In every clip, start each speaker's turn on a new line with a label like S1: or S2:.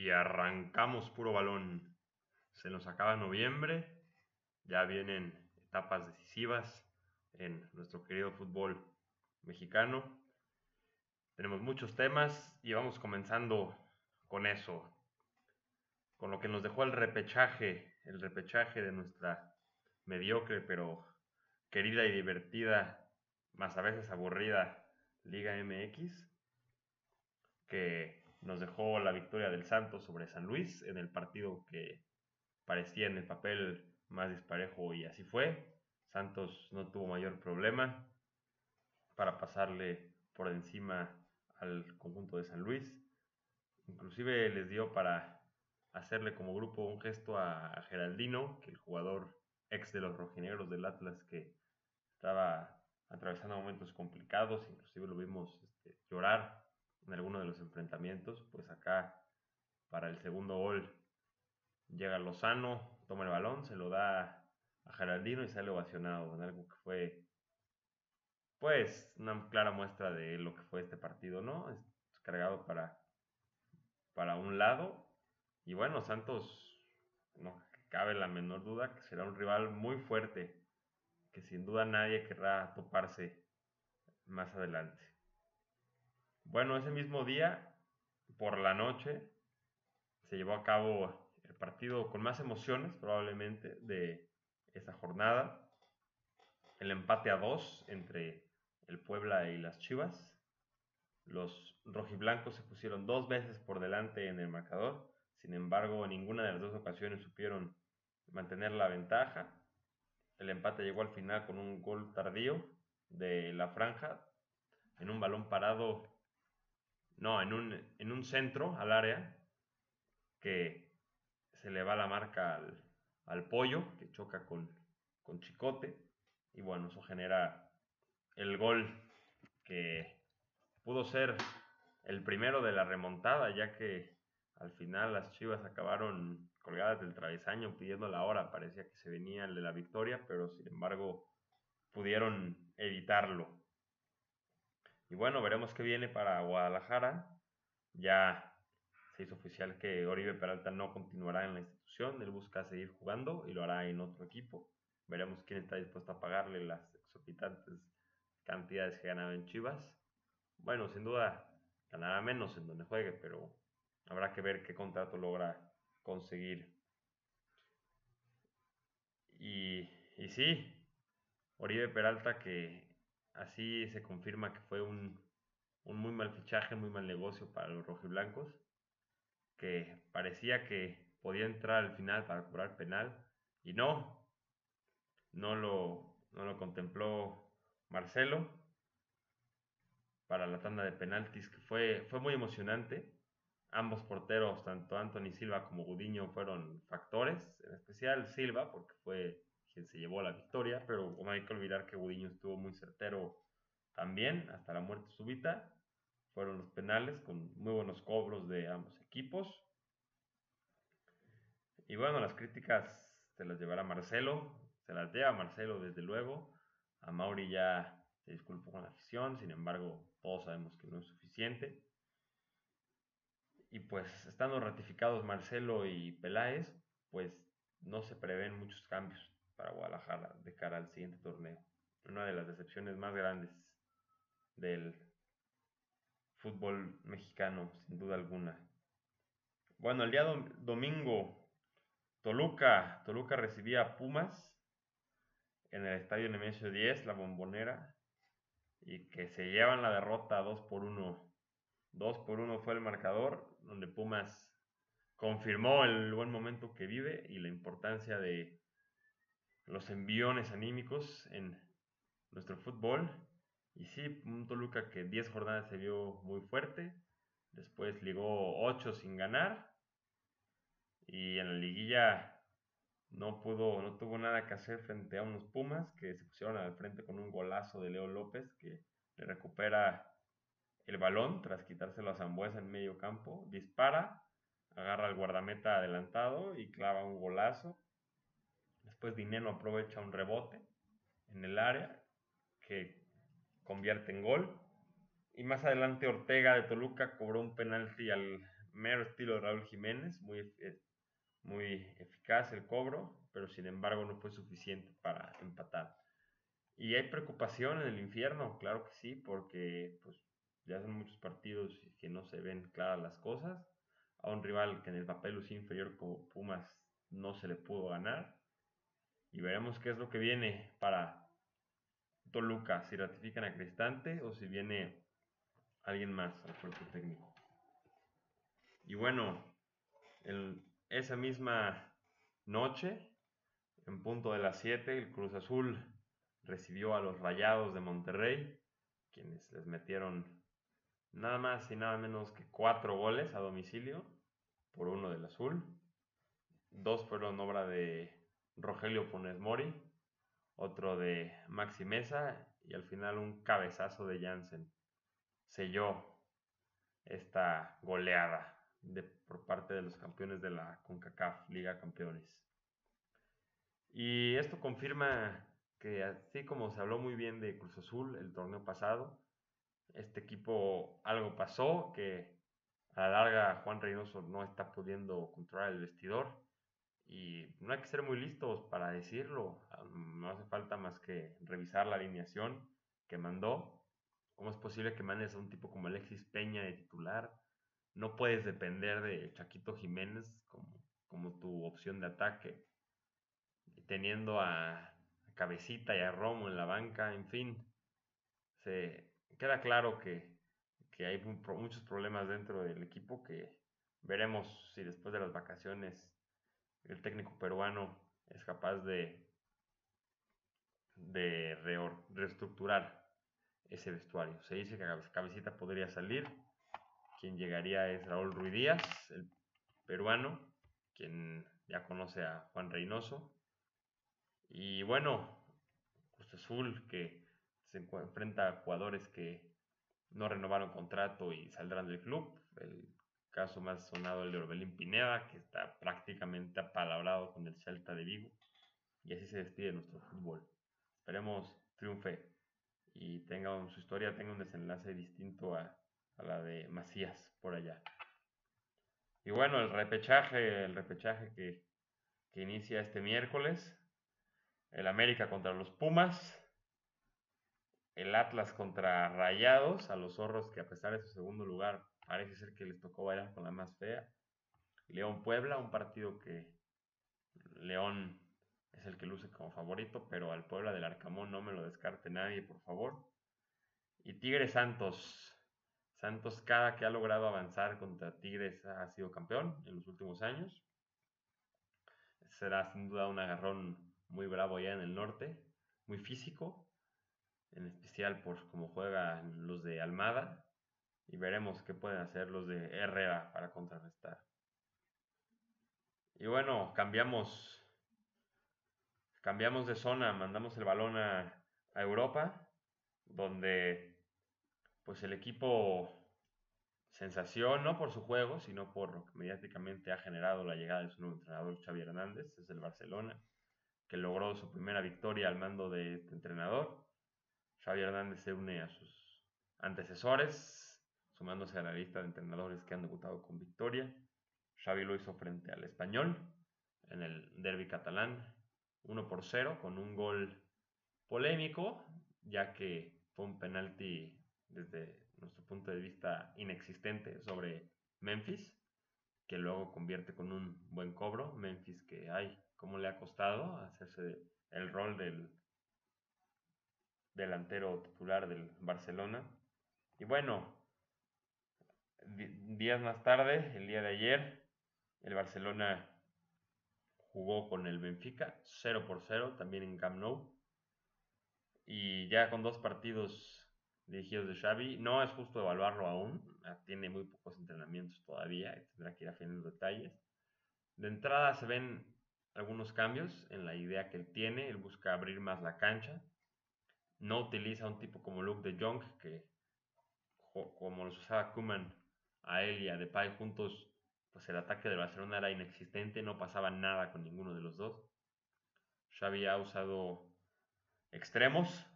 S1: Y arrancamos puro balón. Se nos acaba noviembre, ya vienen etapas decisivas en nuestro querido fútbol mexicano. Tenemos muchos temas y vamos comenzando con eso, con lo que nos dejó el repechaje, el repechaje de nuestra mediocre pero querida y divertida, más a veces aburrida Liga MX, que nos dejó la victoria del Santos sobre San Luis en el partido que parecía en el papel más disparejo y así fue. Santos no tuvo mayor problema para pasarle por encima al conjunto de San Luis. Inclusive les dio para hacerle como grupo un gesto a, Geraldino, que el jugador ex de los rojinegros del Atlas que estaba atravesando momentos complicados, inclusive lo vimos este, llorar en alguno de los enfrentamientos, pues acá para el segundo gol llega Lozano, toma el balón, se lo da a Geraldino y sale ovacionado en algo que fue pues una clara muestra de lo que fue este partido, ¿no? Es cargado para, para un lado y bueno, Santos no cabe la menor duda que será un rival muy fuerte que sin duda nadie querrá toparse más adelante. Bueno, ese mismo día, por la noche, se llevó a cabo el partido con más emociones probablemente de esa jornada. El empate a dos entre el Puebla y las Chivas. Los rojiblancos se pusieron dos veces por delante en el marcador. Sin embargo, en ninguna de las dos ocasiones supieron mantener la ventaja. El empate llegó al final con un gol tardío de la franja en un balón parado no, en un, en un centro al área que se le va la marca al, pollo, que choca con, con Chicote. Y bueno, eso genera el gol que pudo ser el primero de la remontada, ya que al final las Chivas acabaron colgadas del travesaño pidiendo la hora. Parecía que se venía el de la victoria, pero sin embargo pudieron evitarlo. Y bueno, veremos qué viene para Guadalajara. Ya se hizo oficial que Oribe Peralta no continuará en la institución. Él busca seguir jugando y lo hará en otro equipo. Veremos quién está dispuesto a pagarle las exorbitantes cantidades que ganaba en Chivas. Bueno, sin duda ganará menos en donde juegue, pero habrá que ver qué contrato logra conseguir. Y, y sí, Oribe Peralta que Así se confirma que fue un, muy mal fichaje, muy mal negocio para los rojiblancos, que parecía que podía entrar al final para cobrar penal y no, no lo, no lo contempló Marcelo para la tanda de penaltis, que fue, fue muy emocionante. Ambos porteros, tanto Anthony Silva como Gudiño, fueron factores, en especial Silva, porque fue quien se llevó la victoria, pero no hay que olvidar que Gudiño estuvo muy certero también, hasta la muerte súbita. Fueron los penales con muy buenos cobros de ambos equipos. Y bueno, las críticas se las llevará Marcelo, se las lleva Marcelo desde luego. A Mauri ya se disculpó con la afición, sin embargo, todos sabemos que no es suficiente. Y pues estando ratificados Marcelo y Peláez, pues no se prevén muchos cambios para Guadalajara de cara al siguiente torneo. Una de las decepciones más grandes del fútbol mexicano, sin duda alguna. Bueno, el día domingo, Toluca, Toluca recibía a Pumas en el estadio Nemesio 10, la bombonera, y que se llevan la derrota 2 por 1. 2 por 1 fue el marcador, donde Pumas confirmó el buen momento que vive y la importancia de los enviones anímicos en nuestro fútbol. Y sí, un Toluca que 10 jornadas se vio muy fuerte, después ligó 8 sin ganar y en la liguilla no pudo, no tuvo nada que hacer frente a unos Pumas que se pusieron al frente con un golazo de Leo López que le recupera el balón tras quitárselo a Zambuesa en medio campo, dispara, agarra al guardameta adelantado y clava un golazo Después Dineno aprovecha un rebote en el área que convierte en gol. Y más adelante Ortega de Toluca cobró un penalti al mero estilo de Raúl Jiménez, muy, muy eficaz el cobro, pero sin embargo no fue suficiente para empatar. Y hay preocupación en el infierno, claro que sí, porque pues, ya son muchos partidos que no se ven claras las cosas. A un rival que en el papel lucía inferior como Pumas no se le pudo ganar. Y veremos qué es lo que viene para Toluca, si ratifican a Cristante o si viene alguien más al cuerpo técnico. Y bueno, esa misma noche, en punto de las 7, el Cruz Azul recibió a los Rayados de Monterrey, quienes les metieron nada más y nada menos que cuatro goles a domicilio por uno del Azul. Dos fueron obra de Rogelio Funes Mori, otro de Maxi Mesa y al final un cabezazo de Jansen. Selló esta goleada de, por parte de los campeones de la CONCACAF Liga Campeones. Y esto confirma que así como se habló muy bien de Cruz Azul el torneo pasado, este equipo algo pasó, que a la larga Juan Reynoso no está pudiendo controlar el vestidor y no hay que ser muy listos para decirlo, no hace falta más que revisar la alineación que mandó. ¿Cómo es posible que mandes a un tipo como Alexis Peña de titular? No puedes depender de Chaquito Jiménez como, como tu opción de ataque, teniendo a Cabecita y a Romo en la banca, en fin, se queda claro que, que hay muchos problemas dentro del equipo que veremos si después de las vacaciones el técnico peruano es capaz de, de reestructurar ese vestuario. Se dice que Cabecita podría salir, quien llegaría es Raúl Ruiz Díaz, el peruano, quien ya conoce a Juan Reynoso, y bueno, Cruz Azul que se enfrenta a jugadores que no renovaron contrato y saldrán del club. Caso más sonado el de Orbelín Pineda, que está prácticamente apalabrado con el Celta de Vigo. Y así se despide nuestro fútbol. Esperemos triunfe y tenga su historia tenga un desenlace distinto a, a la de Macías por allá. Y bueno, el repechaje, el repechaje que, que inicia este miércoles el América contra los Pumas, el Atlas contra Rayados, a los zorros que a pesar de su segundo lugar parece ser que les tocó bailar con la más fea. León Puebla, un partido que León es el que luce como favorito, pero al Puebla del Arcamón no me lo descarte nadie, por favor. Y Tigres Santos. Santos cada que ha logrado avanzar contra Tigres ha sido campeón en los últimos años. Será sin duda un agarrón muy bravo allá en el norte, muy físico, en especial por cómo juegan los de Almada, y veremos qué pueden hacer los de Herrera para contrarrestar. Y bueno, cambiamos, cambiamos de zona, mandamos el balón a, Europa, donde pues el equipo sensación, no por su juego, sino por lo que mediáticamente ha generado la llegada de su nuevo entrenador Xavi Hernández, es el Barcelona que logró su primera victoria al mando de este entrenador. Xavi Hernández se une a sus antecesores, sumándose a la lista de entrenadores que han debutado con victoria. Xavi lo hizo frente al español en el derby catalán, 1 por 0, con un gol polémico, ya que fue un penalti desde nuestro punto de vista inexistente sobre Memphis, que luego convierte con un buen cobro. Memphis que hay cómo le ha costado hacerse el rol del delantero titular del Barcelona. Y bueno, días más tarde, el día de ayer, el Barcelona jugó con el Benfica 0 por 0, también en Camp Nou. Y ya con dos partidos dirigidos de Xavi, no es justo evaluarlo aún, tiene muy pocos entrenamientos todavía, tendrá que ir afinando detalles. De entrada se ven algunos cambios en la idea que él tiene. Él busca abrir más la cancha. No utiliza un tipo como Luke de Jong, que como los usaba Kuman a él y a Depay juntos, pues el ataque de Barcelona era inexistente, no pasaba nada con ninguno de los dos. Xavi ha usado extremos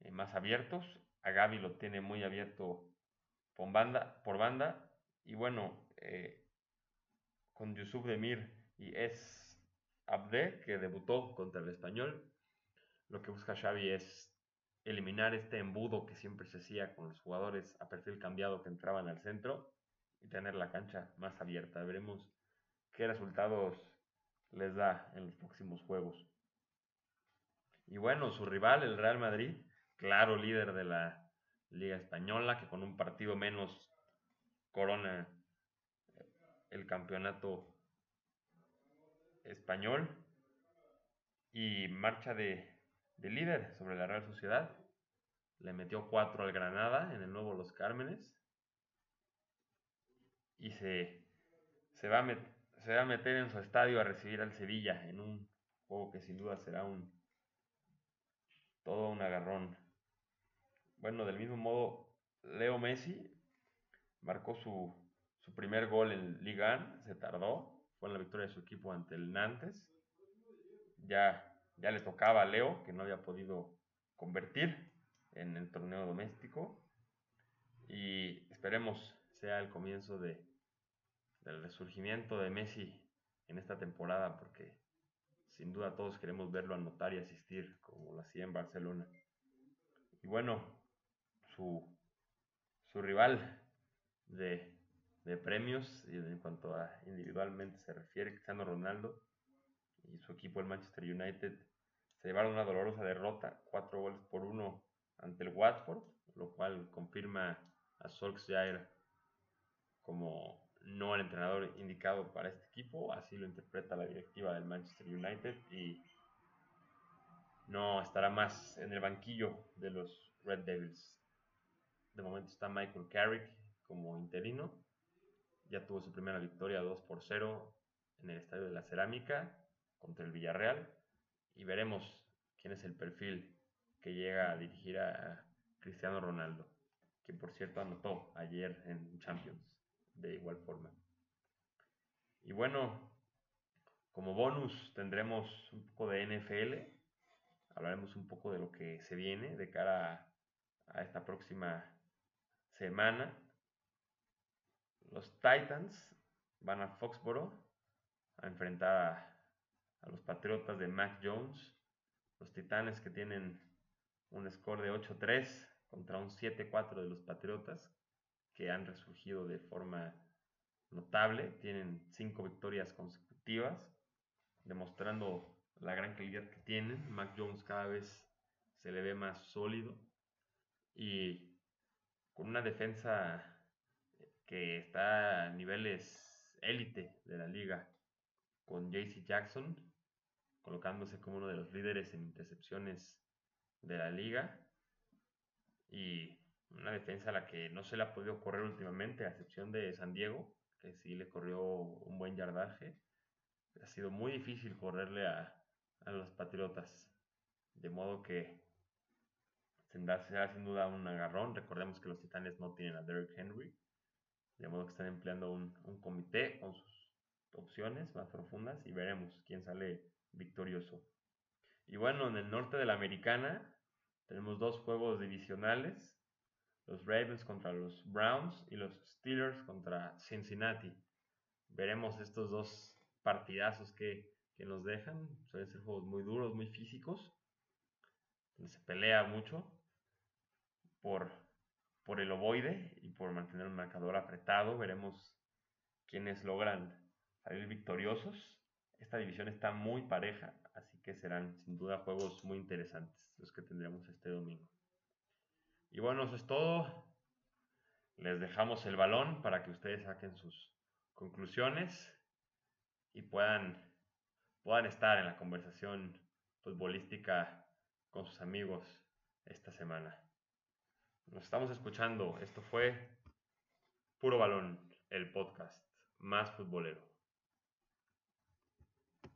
S1: eh, más abiertos. A Gaby lo tiene muy abierto por banda, por banda. Y bueno, eh, con Yusuf Demir y Es Abde, que debutó contra el español. Lo que busca Xavi es eliminar este embudo que siempre se hacía con los jugadores a perfil cambiado que entraban al centro y tener la cancha más abierta. Veremos qué resultados les da en los próximos juegos. Y bueno, su rival, el Real Madrid, claro líder de la Liga Española, que con un partido menos corona el campeonato español y marcha de, líder sobre la Real Sociedad. Le metió 4 al Granada en el nuevo Los Cármenes y se, se, va a se va a meter en su estadio a recibir al Sevilla en un juego que sin duda será un todo un agarrón. Bueno, del mismo modo, Leo Messi marcó su, su primer gol en Liga 1, se tardó, fue en la victoria de su equipo ante el Nantes. Ya, ya le tocaba a Leo, que no había podido convertir en el torneo doméstico. Y esperemos sea el comienzo de, del resurgimiento de Messi en esta temporada, porque sin duda todos queremos verlo anotar y asistir, como lo hacía en Barcelona. Y bueno, su, su rival de, de premios en cuanto a individualmente se refiere, Cristiano Ronaldo y su equipo el Manchester United se llevaron una dolorosa derrota, cuatro goles por uno ante el Watford, lo cual confirma a Solskjaer como no el entrenador indicado para este equipo, así lo interpreta la directiva del Manchester United y no estará más en el banquillo de los Red Devils. De momento está Michael Carrick como interino, ya tuvo su primera victoria 2 por 0 en el Estadio de la Cerámica contra el Villarreal y veremos quién es el perfil que llega a dirigir a Cristiano Ronaldo, que por cierto anotó ayer en Champions de igual forma. Y bueno, como bonus tendremos un poco de NFL, hablaremos un poco de lo que se viene de cara a, esta próxima semana. Los Titans van a Foxboro a enfrentar a, a los Patriotas de Mac Jones. Los Titanes que tienen un score de 8-3 contra un 7-4 de los Patriotas que han resurgido de forma notable, tienen cinco victorias consecutivas, demostrando la gran calidad que tienen. Mac Jones cada vez se le ve más sólido y con una defensa que está a niveles élite de la liga, con JC Jackson colocándose como uno de los líderes en intercepciones de la liga y una defensa a la que no se le ha podido correr últimamente, a excepción de San Diego, que sí le corrió un buen yardaje. Ha sido muy difícil correrle a, los Patriotas. De modo que será sin duda un agarrón. Recordemos que los Titanes no tienen a Derrick Henry. De modo que están empleando un, un comité con sus opciones más profundas y veremos quién sale victorioso. Y bueno, en el norte de la americana tenemos dos juegos divisionales los Ravens contra los Browns y los Steelers contra Cincinnati. Veremos estos dos partidazos que, nos dejan. Suelen ser juegos muy duros, muy físicos. Se pelea mucho por, por el ovoide y por mantener un marcador apretado. Veremos quiénes logran salir victoriosos. Esta división está muy pareja, que serán sin duda juegos muy interesantes los que tendremos este domingo. Y bueno, eso es todo. Les dejamos el balón para que ustedes saquen sus conclusiones y puedan, puedan estar en la conversación futbolística con sus amigos esta semana. Nos estamos escuchando. Esto fue Puro Balón, el podcast más futbolero.